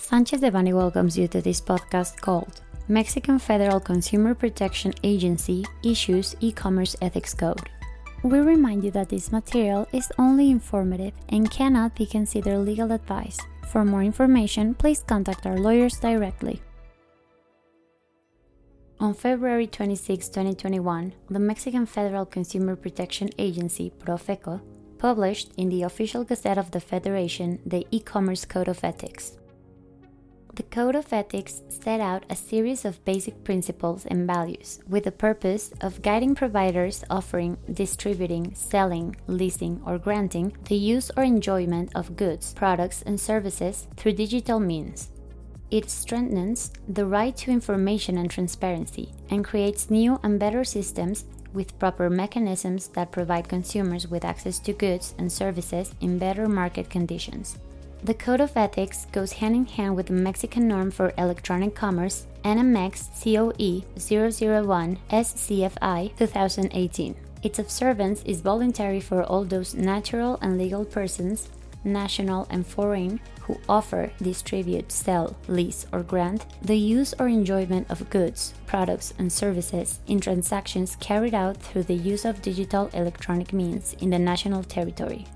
Sanchez Devanny welcomes you to this podcast called Mexican Federal Consumer Protection Agency Issues E Commerce Ethics Code. We remind you that this material is only informative and cannot be considered legal advice. For more information, please contact our lawyers directly. On February 26, 2021, the Mexican Federal Consumer Protection Agency, Profeco, published in the official Gazette of the Federation the e commerce Code of Ethics. The Code of Ethics set out a series of basic principles and values with the purpose of guiding providers offering, distributing, selling, leasing, or granting the use or enjoyment of goods, products, and services through digital means. It strengthens the right to information and transparency and creates new and better systems with proper mechanisms that provide consumers with access to goods and services in better market conditions. The Code of Ethics goes hand in hand with the Mexican norm for electronic commerce, NMX COE 001 SCFI 2018. Its observance is voluntary for all those natural and legal persons, national and foreign, who offer, distribute, sell, lease, or grant the use or enjoyment of goods, products, and services in transactions carried out through the use of digital electronic means in the national territory.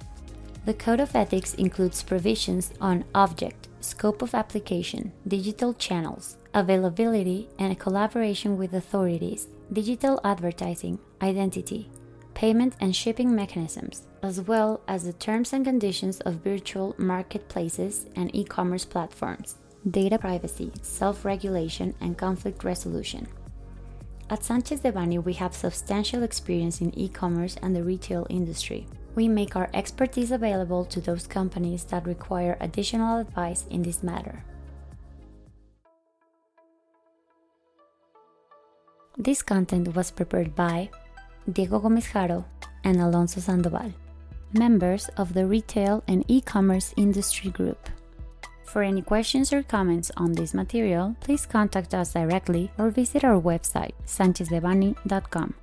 The Code of Ethics includes provisions on object, scope of application, digital channels, availability, and collaboration with authorities, digital advertising, identity, payment and shipping mechanisms, as well as the terms and conditions of virtual marketplaces and e commerce platforms, data privacy, self regulation, and conflict resolution. At Sanchez Devanny, we have substantial experience in e commerce and the retail industry we make our expertise available to those companies that require additional advice in this matter. This content was prepared by Diego Gomez Haro and Alonso Sandoval, members of the Retail and E-commerce Industry Group. For any questions or comments on this material, please contact us directly or visit our website, sanchezdevanny.com.